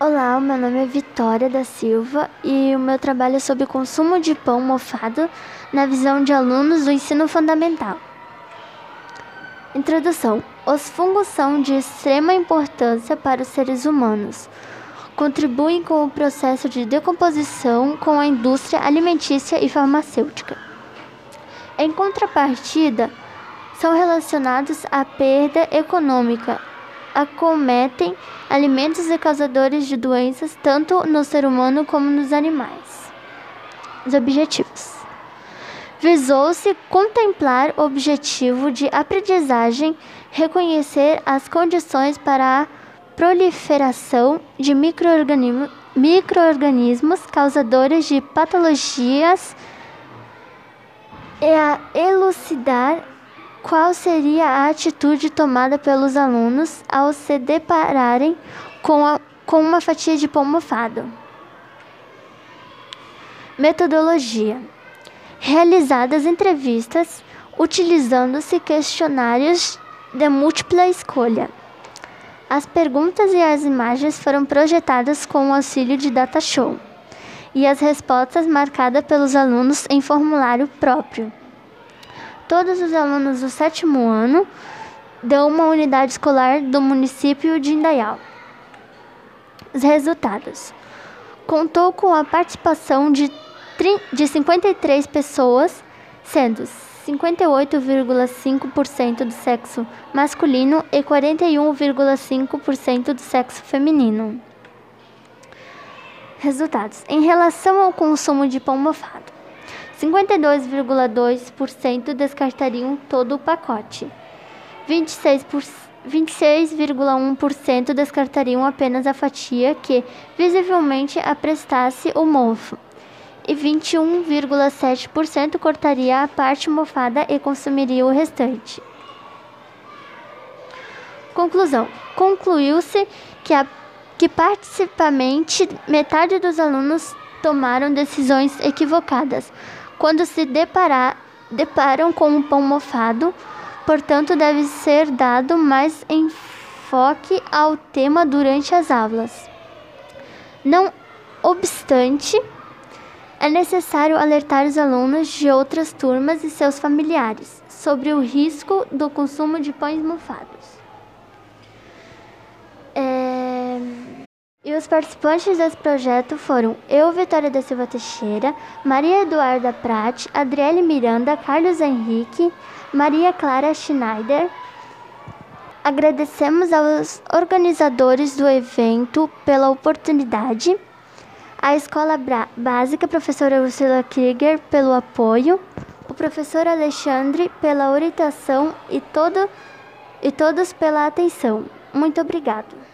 Olá, meu nome é Vitória da Silva e o meu trabalho é sobre consumo de pão mofado na visão de alunos do ensino fundamental. Introdução: Os fungos são de extrema importância para os seres humanos. Contribuem com o processo de decomposição com a indústria alimentícia e farmacêutica. Em contrapartida, são relacionados à perda econômica acometem alimentos e causadores de doenças tanto no ser humano como nos animais. Os objetivos. Visou-se contemplar o objetivo de aprendizagem, reconhecer as condições para a proliferação de microorganismos, microorganismos causadores de patologias e a elucidar qual seria a atitude tomada pelos alunos ao se depararem com, a, com uma fatia de pão mofado? Metodologia: Realizadas entrevistas utilizando-se questionários de múltipla escolha. As perguntas e as imagens foram projetadas com o auxílio de data show e as respostas marcadas pelos alunos em formulário próprio. Todos os alunos do sétimo ano de uma unidade escolar do município de Indaial. Os resultados. Contou com a participação de, de 53 pessoas, sendo 58,5% do sexo masculino e 41,5% do sexo feminino. Resultados. Em relação ao consumo de pão mofado, 52,2% descartariam todo o pacote. 26,1% descartariam apenas a fatia que visivelmente aprestasse o mofo. E 21,7% cortaria a parte mofada e consumiria o restante. Conclusão: concluiu-se que, a, que participamente metade dos alunos tomaram decisões equivocadas quando se deparar, deparam com um pão mofado, portanto, deve ser dado mais enfoque ao tema durante as aulas. Não obstante, é necessário alertar os alunos de outras turmas e seus familiares sobre o risco do consumo de pães mofados. E os participantes desse projeto foram eu, Vitória da Silva Teixeira, Maria Eduarda Prat, Adriele Miranda, Carlos Henrique, Maria Clara Schneider. Agradecemos aos organizadores do evento pela oportunidade, a Escola Básica, professora Ursula Krieger, pelo apoio, o professor Alexandre pela orientação e, todo, e todos pela atenção. Muito obrigado.